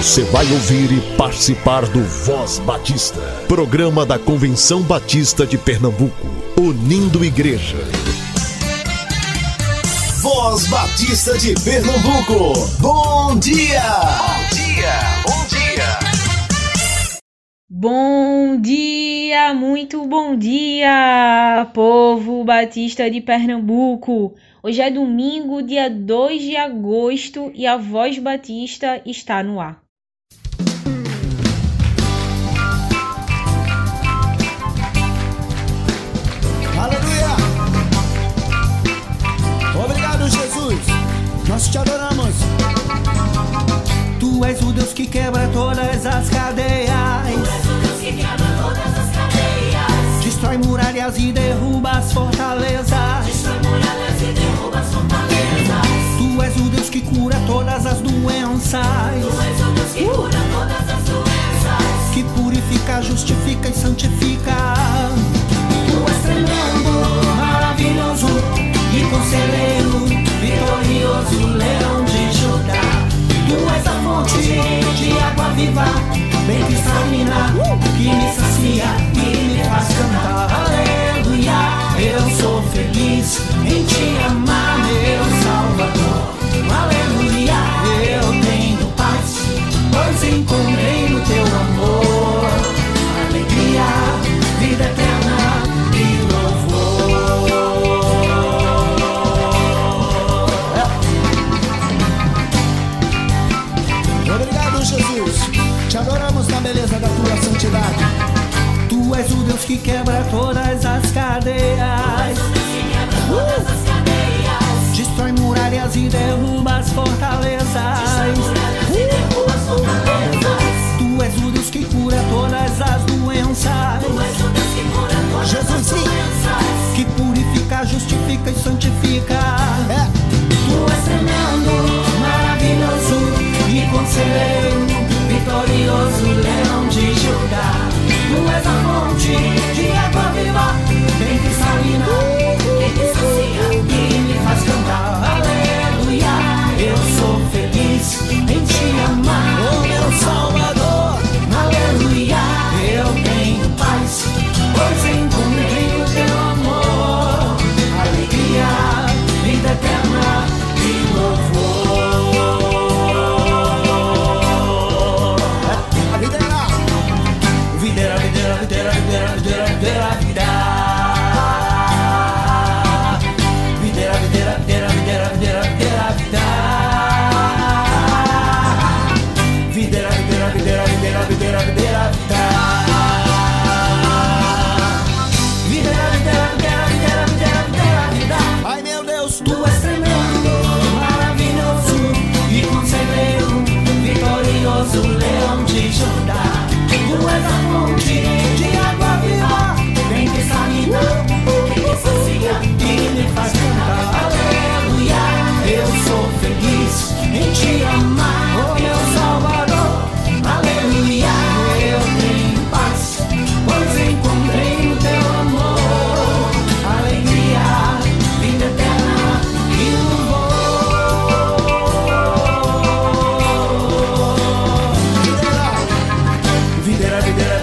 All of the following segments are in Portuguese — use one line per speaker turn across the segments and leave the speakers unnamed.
Você vai ouvir e participar do Voz Batista, programa da Convenção Batista de Pernambuco, unindo igreja.
Voz Batista de Pernambuco, bom dia! Bom dia, bom
dia! Bom dia, muito bom dia, povo batista de Pernambuco! Hoje é domingo, dia 2 de agosto, e a Voz Batista está no ar.
Todas as doenças. Tu és o Deus que cura todas as doenças. Que purifica, justifica e santifica. Tu és tremendo, maravilhoso e conselheiro, vitorioso, leão de Judá. Tu és a fonte de água viva, bem cristalina, que me sacia e me faz cantar. Que quebra todas as cadeias.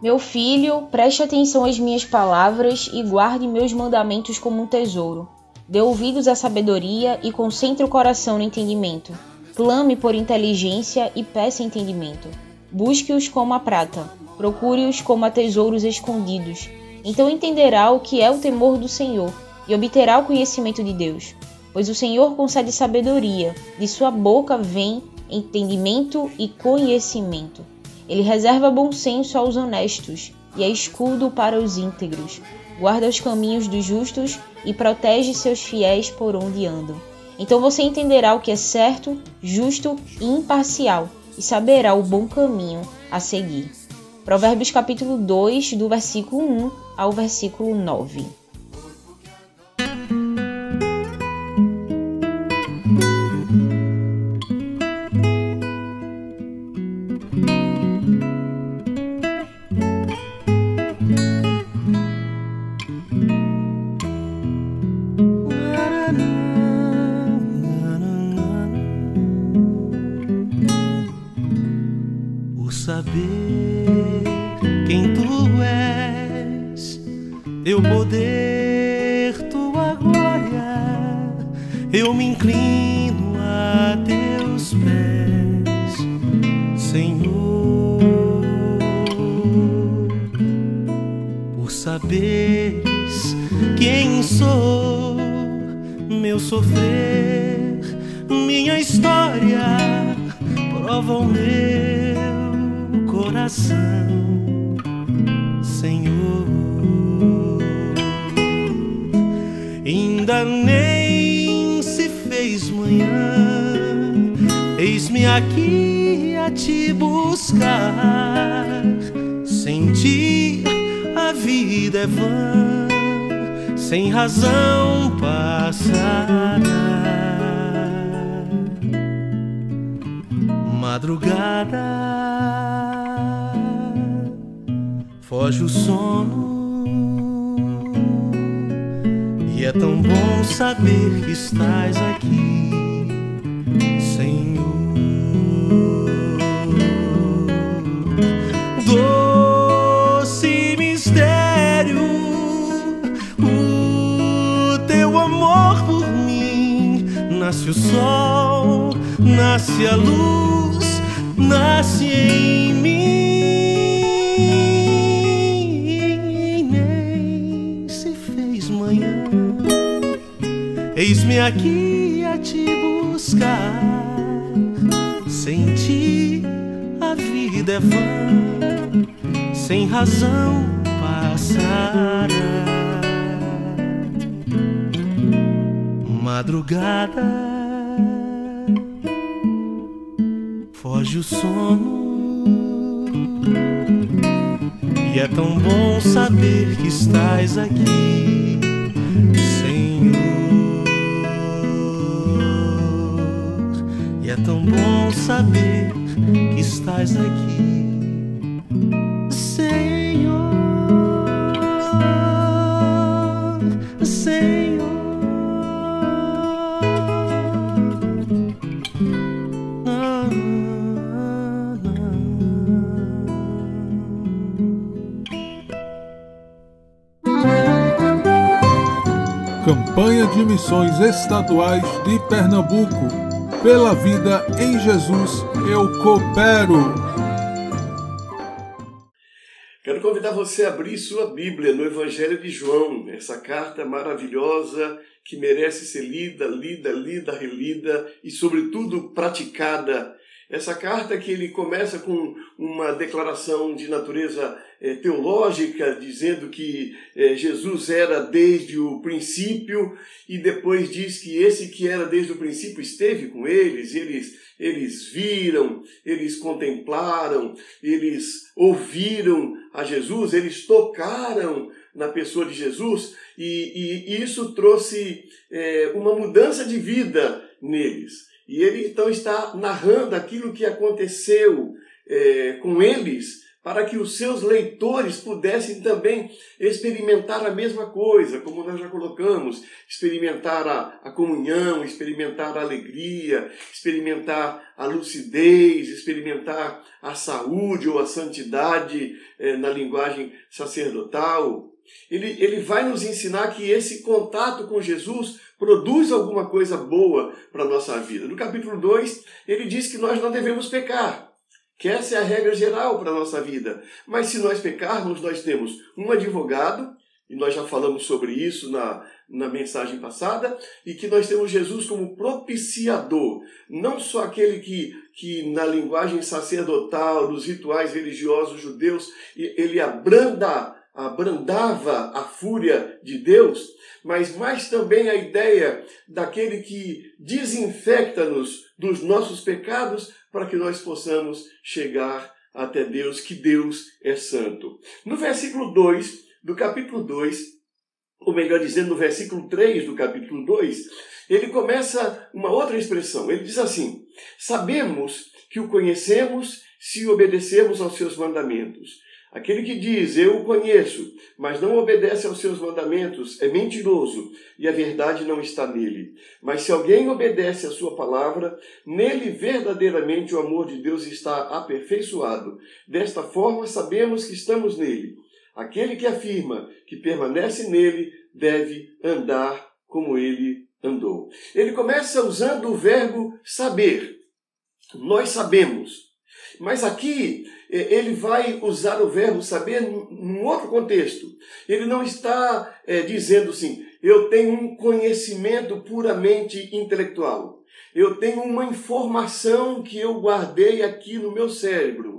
Meu
filho, preste atenção às minhas palavras e guarde meus mandamentos como um tesouro. Dê ouvidos à sabedoria e concentre o coração no entendimento. Clame por inteligência e peça entendimento. Busque-os como a prata, procure-os como a tesouros escondidos. Então entenderá o que é o temor do Senhor e obterá o conhecimento de Deus. Pois o Senhor concede sabedoria, de sua boca vem entendimento e conhecimento. Ele reserva bom senso aos honestos e é escudo para os íntegros. Guarda os caminhos dos justos e protege seus fiéis por onde andam. Então você entenderá o que é certo, justo e imparcial e saberá o bom caminho a seguir. Provérbios capítulo 2, do versículo 1 ao versículo 9.
saberes quem sou, meu sofrer, minha história prova o meu coração, Senhor. Ainda nem se fez manhã, eis-me aqui a te buscar, sentir razão passará. Madrugada foge o sono e é tão bom saber que estás aqui, nasce a luz, nasce em mim. Nem se fez manhã, eis-me aqui a te buscar. Sem ti a vida é vã, sem razão passará. madrugada estás aqui, Senhor. E é tão bom saber que estás aqui.
De Missões Estaduais de Pernambuco. Pela vida em Jesus, eu coopero.
Quero convidar você a abrir sua Bíblia no Evangelho de João, essa carta maravilhosa que merece ser lida, lida, lida, relida e, sobretudo, praticada essa carta que ele começa com uma declaração de natureza é, teológica, dizendo que é, Jesus era desde o princípio, e depois diz que esse que era desde o princípio esteve com eles, eles, eles viram, eles contemplaram, eles ouviram a Jesus, eles tocaram na pessoa de Jesus, e, e isso trouxe é, uma mudança de vida neles. E ele então está narrando aquilo que aconteceu é, com eles, para que os seus leitores pudessem também experimentar a mesma coisa, como nós já colocamos, experimentar a, a comunhão, experimentar a alegria, experimentar a lucidez, experimentar a saúde ou a santidade é, na linguagem sacerdotal. Ele, ele vai nos ensinar que esse contato com Jesus produz alguma coisa boa para a nossa vida. No capítulo 2, ele diz que nós não devemos pecar, que essa é a regra geral para a nossa vida. Mas se nós pecarmos, nós temos um advogado, e nós já falamos sobre isso na, na mensagem passada, e que nós temos Jesus como propiciador, não só aquele que, que na linguagem sacerdotal, dos rituais religiosos judeus, ele abranda abrandava a fúria de Deus, mas mais também a ideia daquele que desinfecta-nos dos nossos pecados para que nós possamos chegar até Deus que Deus é santo. No versículo 2 do capítulo 2, ou melhor dizendo, no versículo 3 do capítulo 2, ele começa uma outra expressão. Ele diz assim: Sabemos que o conhecemos se obedecermos aos seus mandamentos. Aquele que diz, eu o conheço, mas não obedece aos seus mandamentos, é mentiroso e a verdade não está nele. Mas se alguém obedece à sua palavra, nele verdadeiramente o amor de Deus está aperfeiçoado. Desta forma sabemos que estamos nele. Aquele que afirma que permanece nele deve andar como ele andou. Ele começa usando o verbo saber. Nós sabemos. Mas aqui ele vai usar o verbo saber num outro contexto. Ele não está é, dizendo assim, eu tenho um conhecimento puramente intelectual. Eu tenho uma informação que eu guardei aqui no meu cérebro.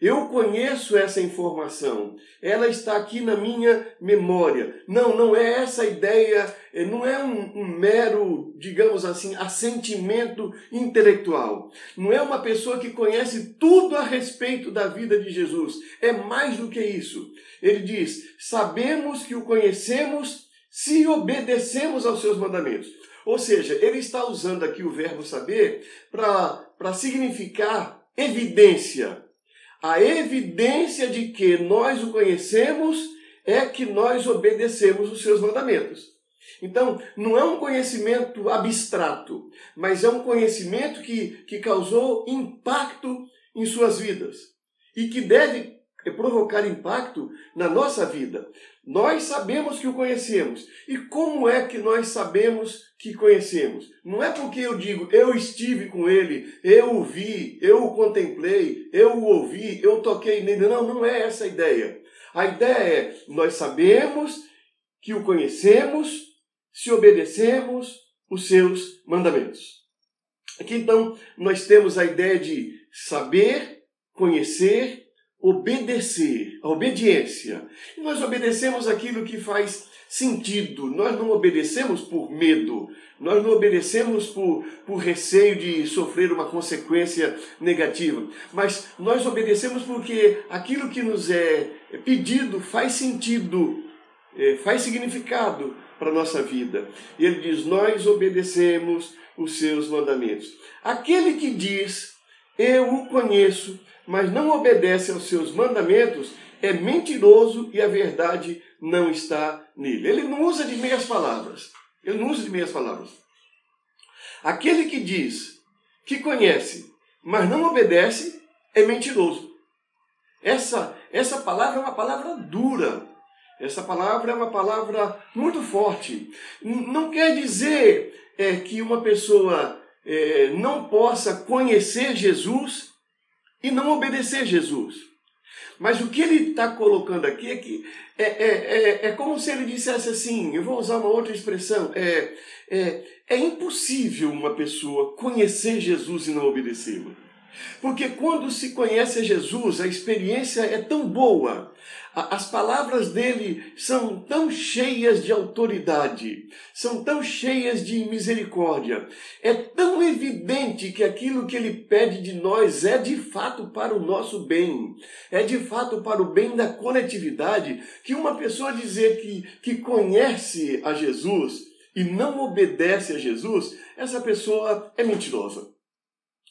Eu conheço essa informação, ela está aqui na minha memória. Não, não é essa ideia, eh, não é um, um, mero, digamos assim, assentimento intelectual. Não é uma pessoa que conhece tudo a respeito da vida de Jesus. É mais do que isso. Ele diz: sabemos que o conhecemos se obedecemos aos seus mandamentos. Ou seja, ele está usando aqui o verbo saber para significar evidência a evidência de que nós o conhecemos é que nós obedecemos os seus mandamentos. Então, não é um conhecimento abstrato, mas é um conhecimento que, que causou impacto em suas vidas e que deve provocar impacto na nossa vida. Nós sabemos que o conhecemos. E como é que nós sabemos que conhecemos? Não é porque eu digo, eu estive com ele, eu o vi, eu o contemplei, eu o ouvi, eu toquei nele. Não, não é essa a ideia. A ideia é, nós sabemos que o conhecemos se obedecemos os seus mandamentos. Aqui então nós temos a ideia de saber, conhecer obedecer, a obediência. E nós obedecemos aquilo que faz sentido. Nós não obedecemos por medo, nós não obedecemos por, por receio de sofrer uma consequência negativa, mas nós obedecemos porque aquilo que nos é pedido faz sentido, é, faz significado para a nossa vida. E ele diz: Nós obedecemos os seus mandamentos. Aquele que diz, Eu o conheço, mas não obedece aos seus mandamentos, é mentiroso e a verdade não está nele. Ele não usa de meias palavras. Ele não usa de meias palavras. Aquele que diz que conhece, mas não obedece, é mentiroso. Essa, essa palavra é uma palavra dura. Essa palavra é uma palavra muito forte. Não quer dizer é, que uma pessoa é, não possa conhecer Jesus e não obedecer Jesus. Mas o que ele está colocando aqui é que é, é, é, é, como se ele dissesse assim: eu vou usar uma outra expressão. É, é, é impossível uma pessoa conhecer Jesus e não obedecê-lo. Porque quando se conhece Jesus, a experiência é tão boa, as palavras dele são tão cheias de autoridade, são tão cheias de misericórdia. É tão evidente que aquilo que ele pede de nós é de fato para o nosso bem, é de fato para o bem da coletividade, que uma pessoa dizer que, que conhece a Jesus e não obedece a Jesus, essa pessoa é mentirosa.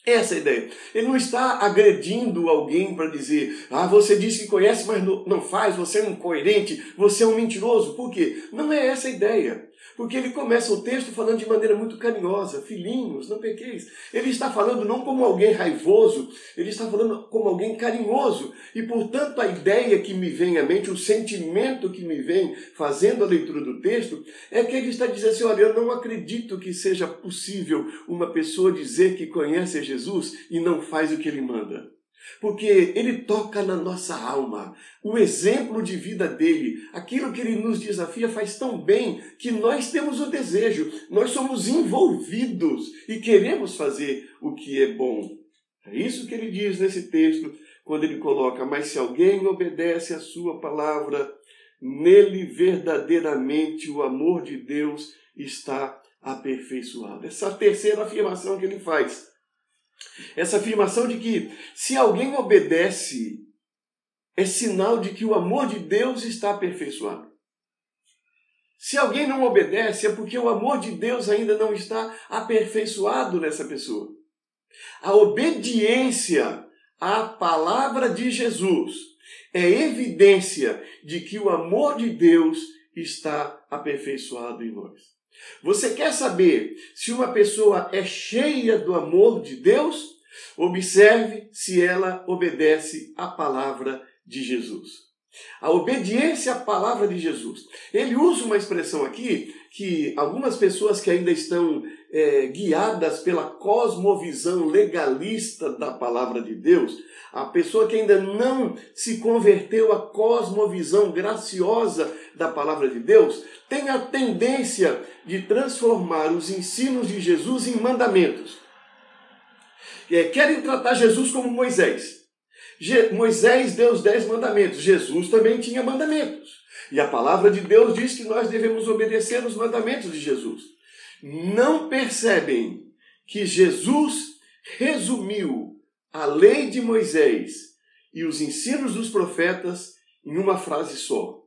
Essa é a ideia. Ele não está agredindo alguém para dizer, ah, você disse que conhece, mas não faz, você é um incoerente, você é um mentiroso. Por quê? Não é essa a ideia. Porque ele começa o texto falando de maneira muito carinhosa, filhinhos, não pequeis. Ele está falando não como alguém raivoso, ele está falando como alguém carinhoso. E portanto a ideia que me vem à mente, o sentimento que me vem fazendo a leitura do texto, é que ele está dizendo assim: olha, eu não acredito que seja possível uma pessoa dizer que conhece Jesus e não faz o que ele manda porque ele toca na nossa alma. O exemplo de vida dele, aquilo que ele nos desafia, faz tão bem que nós temos o desejo, nós somos envolvidos e queremos fazer o que é bom. É isso que ele diz nesse texto, quando ele coloca: Mas se alguém obedece à sua palavra, nele verdadeiramente o amor de Deus está aperfeiçoado. Essa terceira afirmação que ele faz Essa afirmação de que se alguém obedece, é sinal de que o amor de Deus está aperfeiçoado. Se alguém não obedece, é porque o amor de Deus ainda não está aperfeiçoado nessa pessoa. A obediência à palavra de Jesus é evidência de que o amor de Deus está aperfeiçoado em nós. Você quer saber se uma pessoa é cheia do amor de Deus? Observe se ela obedece à palavra de Jesus. A obediência à palavra de Jesus. Ele usa uma expressão aqui que algumas pessoas que ainda estão é, guiadas pela cosmovisão legalista da palavra de Deus, a pessoa que ainda não se converteu à cosmovisão graciosa da palavra de Deus, tem a tendência de transformar os ensinos de Jesus em mandamentos. É, querem tratar Jesus como Moisés. Moisés deu os dez mandamentos, Jesus também tinha mandamentos. E a palavra de Deus diz que nós devemos obedecer os mandamentos de Jesus. Não percebem que Jesus resumiu a lei de Moisés e os ensinos dos profetas em uma frase só: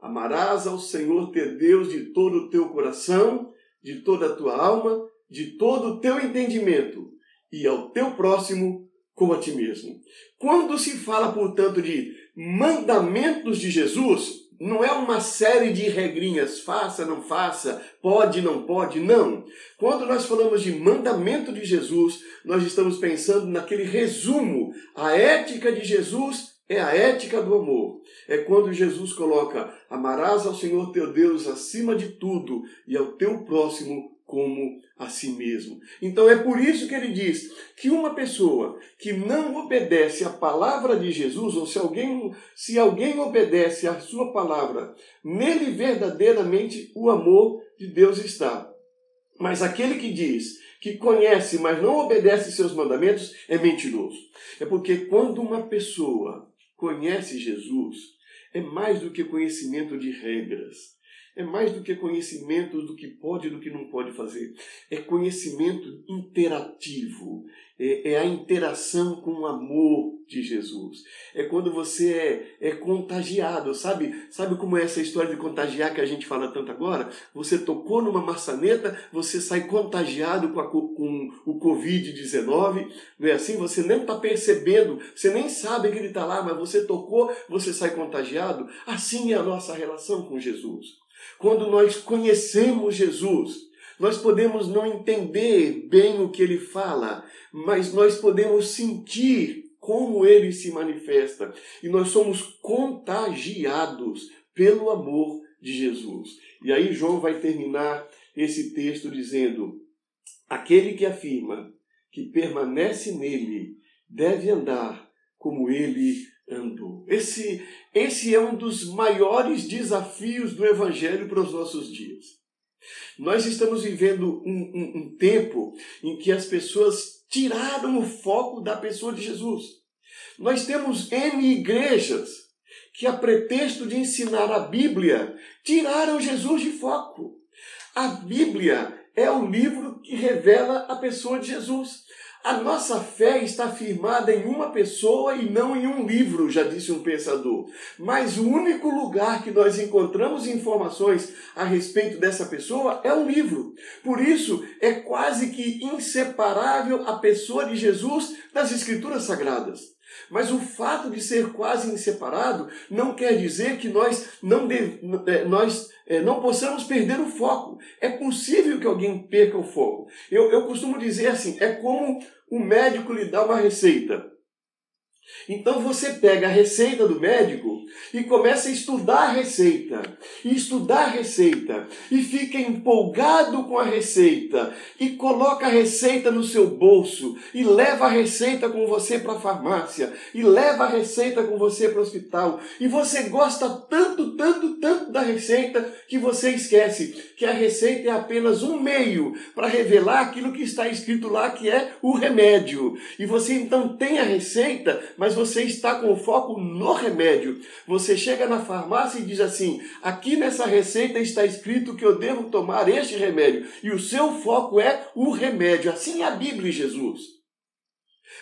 Amarás ao Senhor teu Deus de todo o teu coração, de toda a tua alma, de todo o teu entendimento, e ao teu próximo como a ti mesmo. Quando se fala, portanto, de mandamentos de Jesus, não é uma série de regrinhas, faça, não faça, pode, não pode, não. Quando nós falamos de mandamento de Jesus, nós estamos pensando naquele resumo. A ética de Jesus é a ética do amor. É quando Jesus coloca: amarás ao Senhor teu Deus acima de tudo e ao teu próximo como a si mesmo. Então é por isso que ele diz que uma pessoa que não obedece à palavra de Jesus, ou se alguém, se alguém obedece à sua palavra, nele verdadeiramente o amor de Deus está. Mas aquele que diz que conhece, mas não obedece seus mandamentos, é mentiroso. É porque quando uma pessoa conhece Jesus, é mais do que conhecimento de regras é mais do que conhecimento do que pode e do que não pode fazer. É conhecimento interativo. É, é, a interação com o amor de Jesus. É quando você é, é contagiado. Sabe, sabe como é essa história de contagiar que a gente fala tanto agora? Você tocou numa maçaneta, você sai contagiado com, a, com o Covid-19. Não é assim? Você nem está percebendo, você nem sabe que ele está lá, mas você tocou, você sai contagiado. Assim é a nossa relação com Jesus. Quando nós conhecemos Jesus, nós podemos não entender bem o que ele fala, mas nós podemos sentir como ele se manifesta e nós somos contagiados pelo amor de Jesus. E aí João vai terminar esse texto dizendo: aquele que afirma que permanece nele deve andar como ele. Esse, esse é um dos maiores desafios do Evangelho para os nossos dias. Nós estamos vivendo um, um, um tempo em que as pessoas tiraram o foco da pessoa de Jesus. Nós temos N igrejas que, a pretexto de ensinar a Bíblia, tiraram Jesus de foco. A Bíblia é o livro que revela a pessoa de Jesus. A nossa fé está firmada em uma pessoa e não em um livro, já disse um pensador. Mas o único lugar que nós encontramos informações a respeito dessa pessoa é um livro. Por isso, é quase que inseparável a pessoa de Jesus das Escrituras Sagradas. Mas o fato de ser quase inseparado não quer dizer que nós não, é, nós não possamos perder o foco. É possível que alguém perca o foco. Eu, eu costumo dizer assim: é como o médico lhe dá uma receita. Então você pega a receita do médico e começa a estudar a receita, e estudar a receita, e fica empolgado com a receita, e coloca a receita no seu bolso, e leva a receita com você para a farmácia, e leva a receita com você para o hospital, e você gosta tanto, tanto, tanto da receita que você esquece que a receita é apenas um meio para revelar aquilo que está escrito lá, que é o remédio. E você então tem a receita, mas você está com o foco no remédio. Você chega na farmácia e diz assim: aqui nessa receita está escrito que eu devo tomar este remédio. E o seu foco é o remédio. Assim é a Bíblia e Jesus.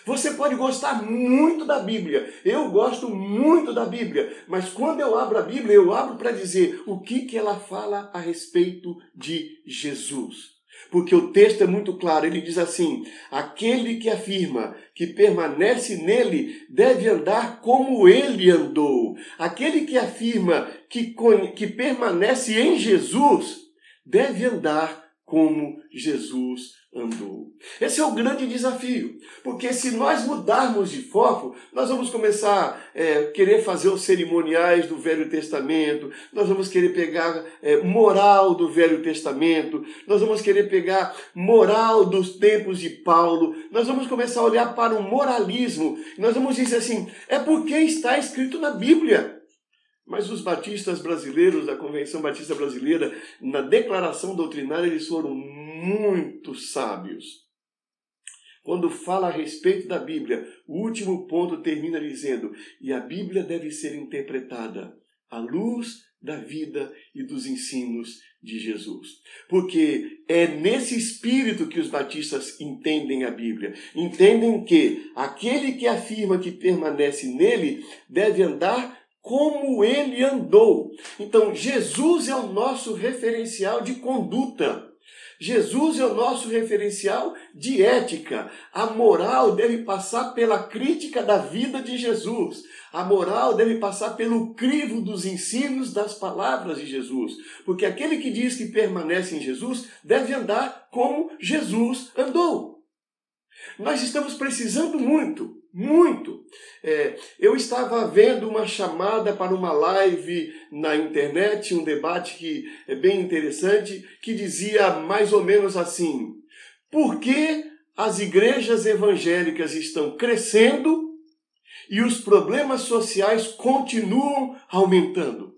Você pode gostar muito da Bíblia. Eu gosto muito da Bíblia. Mas quando eu abro a Bíblia, eu abro para dizer o que, que ela fala a respeito de Jesus. Porque o texto é muito claro. Ele diz assim: aquele que afirma que permanece nele deve andar como ele andou. Aquele que afirma que, que permanece em Jesus deve andar como Jesus andou. Esse é o grande desafio, porque se nós mudarmos de foco, nós vamos começar a é, querer fazer os cerimoniais do Velho Testamento, nós vamos querer pegar é, moral do Velho Testamento, nós vamos querer pegar moral dos tempos de Paulo, nós vamos começar a olhar para o moralismo, nós vamos dizer assim: é porque está escrito na Bíblia. Mas os batistas brasileiros, da Convenção Batista Brasileira, na declaração doutrinária, eles foram muito sábios. Quando fala a respeito da Bíblia, o último ponto termina dizendo: e a Bíblia deve ser interpretada à luz da vida e dos ensinos de Jesus. Porque é nesse espírito que os batistas entendem a Bíblia. Entendem que aquele que afirma que permanece nele deve andar como ele andou. Então, Jesus é o nosso referencial de conduta. Jesus é o nosso referencial de ética. A moral deve passar pela crítica da vida de Jesus. A moral deve passar pelo crivo dos ensinos das palavras de Jesus. Porque aquele que diz que permanece em Jesus deve andar como Jesus andou. Nós estamos precisando muito muito. É, eu estava vendo uma chamada para uma live na internet, um debate que é bem interessante, que dizia mais ou menos assim: por que as igrejas evangélicas estão crescendo e os problemas sociais continuam aumentando?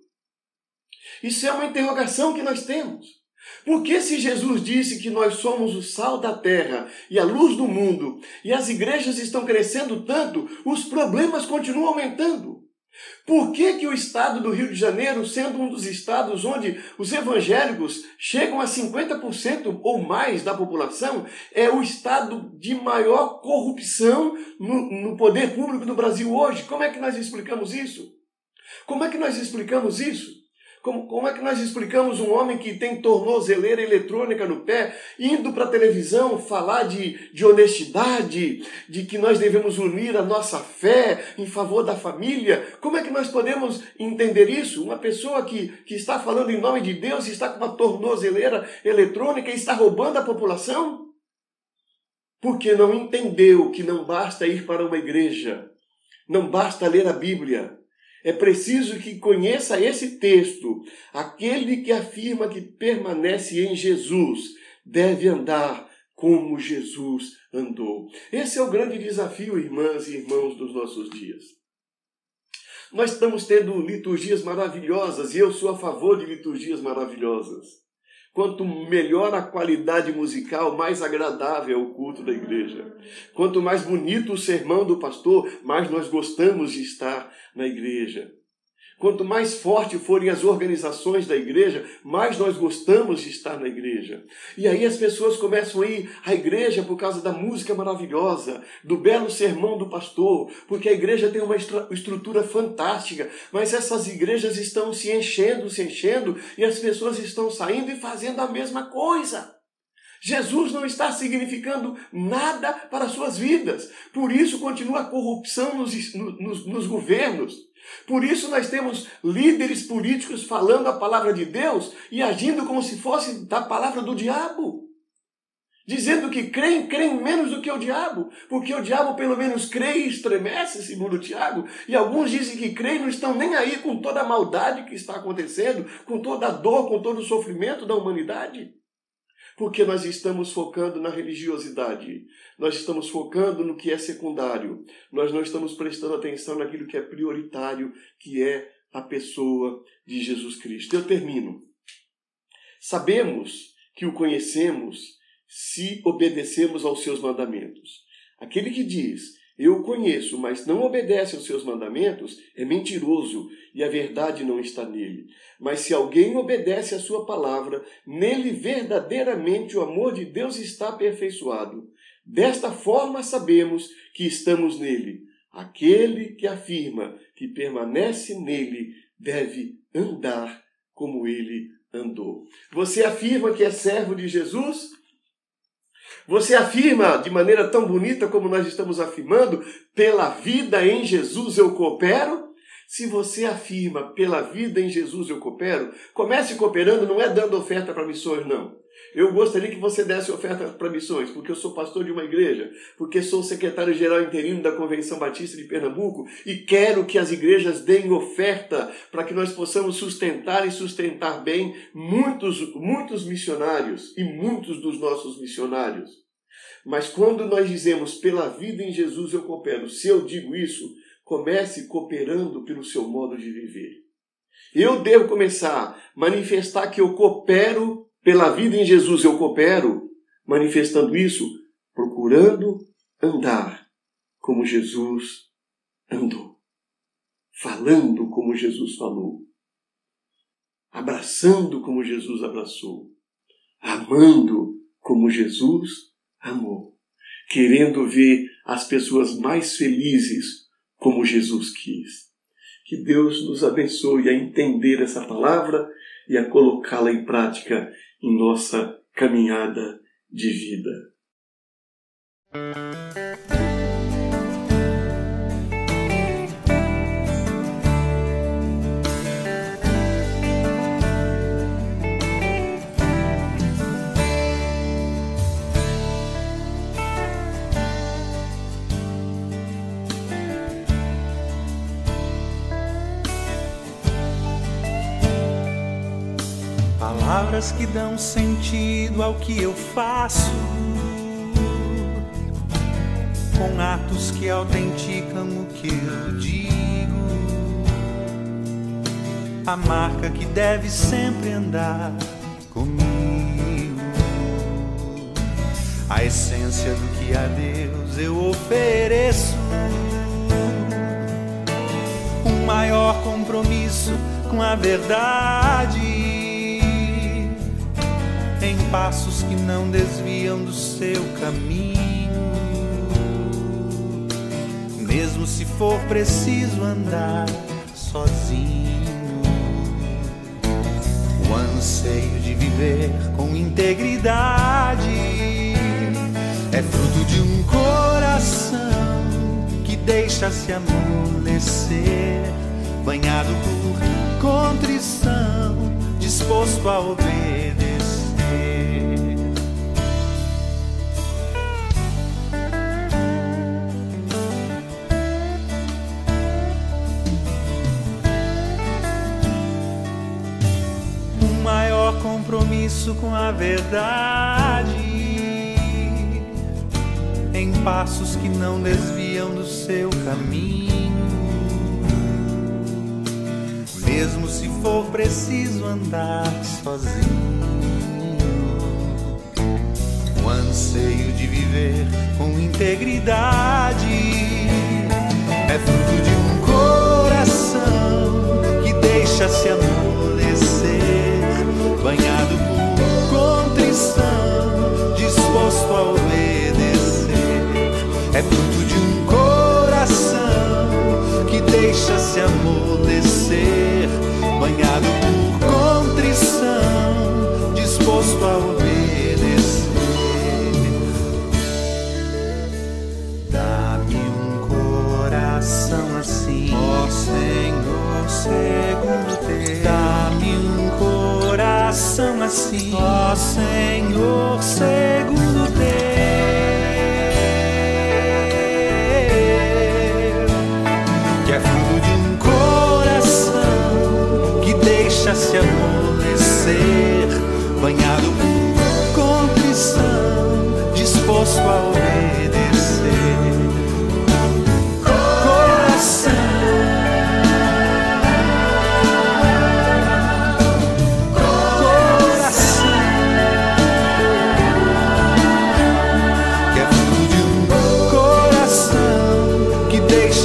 Isso é uma interrogação que nós temos. Porque se Jesus disse que nós somos o sal da terra e a luz do mundo, e as igrejas estão crescendo tanto, os problemas continuam aumentando? Por que, que o estado do Rio de Janeiro, sendo um dos estados onde os evangélicos chegam a 50% ou mais da população, é o estado de maior corrupção no, no poder público do Brasil hoje? Como é que nós explicamos isso? Como é que nós explicamos isso? Como, como é que nós explicamos um homem que tem tornozeleira eletrônica no pé, indo para a televisão falar de, de honestidade, de que nós devemos unir a nossa fé em favor da família? Como é que nós podemos entender isso? Uma pessoa que, que está falando em nome de Deus, está com uma tornozeleira eletrônica e está roubando a população? Porque não entendeu que não basta ir para uma igreja, não basta ler a Bíblia é preciso que conheça esse texto. Aquele que afirma que permanece em Jesus deve andar como Jesus andou. Esse é o grande desafio, irmãs e irmãos dos nossos dias. Nós estamos tendo liturgias maravilhosas e eu sou a favor de liturgias maravilhosas. Quanto melhor a qualidade musical, mais agradável é o culto da igreja. Quanto mais bonito o sermão do pastor, mais nós gostamos de estar na igreja. Quanto mais forte forem as organizações da igreja, mais nós gostamos de estar na igreja. E aí as pessoas começam a ir à igreja por causa da música maravilhosa, do belo sermão do pastor, porque a igreja tem uma estrutura fantástica, mas essas igrejas estão se enchendo, se enchendo, e as pessoas estão saindo e fazendo a mesma coisa. Jesus não está significando nada para suas vidas. Por isso continua a corrupção nos, nos, nos governos. Por isso nós temos líderes políticos falando a palavra de Deus e agindo como se fosse da palavra do diabo. Dizendo que creem, creem menos do que o diabo, porque o diabo pelo menos crê e estremece, segundo Tiago, e alguns dizem que creem não estão nem aí com toda a maldade que está acontecendo, com toda a dor, com todo o sofrimento da humanidade. Porque nós estamos focando na religiosidade, nós estamos focando no que é secundário, nós não estamos prestando atenção naquilo que é prioritário, que é a pessoa de Jesus Cristo. Eu termino. Sabemos que o conhecemos se obedecemos aos seus mandamentos. Aquele que diz, eu o conheço, mas não obedece aos seus mandamentos, é mentiroso e a verdade não está nele. Mas se alguém obedece à sua palavra, nele verdadeiramente o amor de Deus está aperfeiçoado. Desta forma sabemos que estamos nele. Aquele que afirma que permanece nele deve andar como ele andou. Você afirma que é servo de Jesus? Você afirma de maneira tão bonita como nós estamos afirmando, pela vida em Jesus eu coopero? Se você afirma pela vida em Jesus eu coopero, comece cooperando, não é dando oferta para missões, não. Eu gostaria que você desse oferta para missões, porque eu sou pastor de uma igreja, porque sou secretário-geral interino da Convenção Batista de Pernambuco e quero que as igrejas deem oferta para que nós possamos sustentar e sustentar bem muitos, muitos missionários e muitos dos nossos missionários. Mas quando nós dizemos pela vida em Jesus eu coopero, se eu digo isso, comece cooperando pelo seu modo de viver. Eu devo começar a manifestar que eu coopero pela vida em Jesus eu coopero, manifestando isso, procurando andar como Jesus andou, falando como Jesus falou, abraçando como Jesus abraçou, amando como Jesus amou, querendo ver as pessoas mais felizes como Jesus quis. Que Deus nos abençoe a entender essa palavra e a colocá-la em prática em nossa caminhada de vida.
Palavras que dão sentido ao que eu faço, com atos que autenticam o que eu digo, a marca que deve sempre andar comigo, a essência do que a Deus eu ofereço, um maior compromisso com a verdade em passos que não desviam do seu caminho, mesmo se for preciso andar sozinho. O anseio de viver com integridade é fruto de um coração que deixa se amolecer, banhado por contrição, disposto a obedecer compromisso com a verdade, em passos que não desviam do seu caminho, mesmo se for preciso andar sozinho. Anseio de viver com integridade é fruto de um coração que deixa se amolecer banhado por contrição, disposto a obedecer. É fruto de um coração que deixa se amolecer,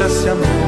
esse amor.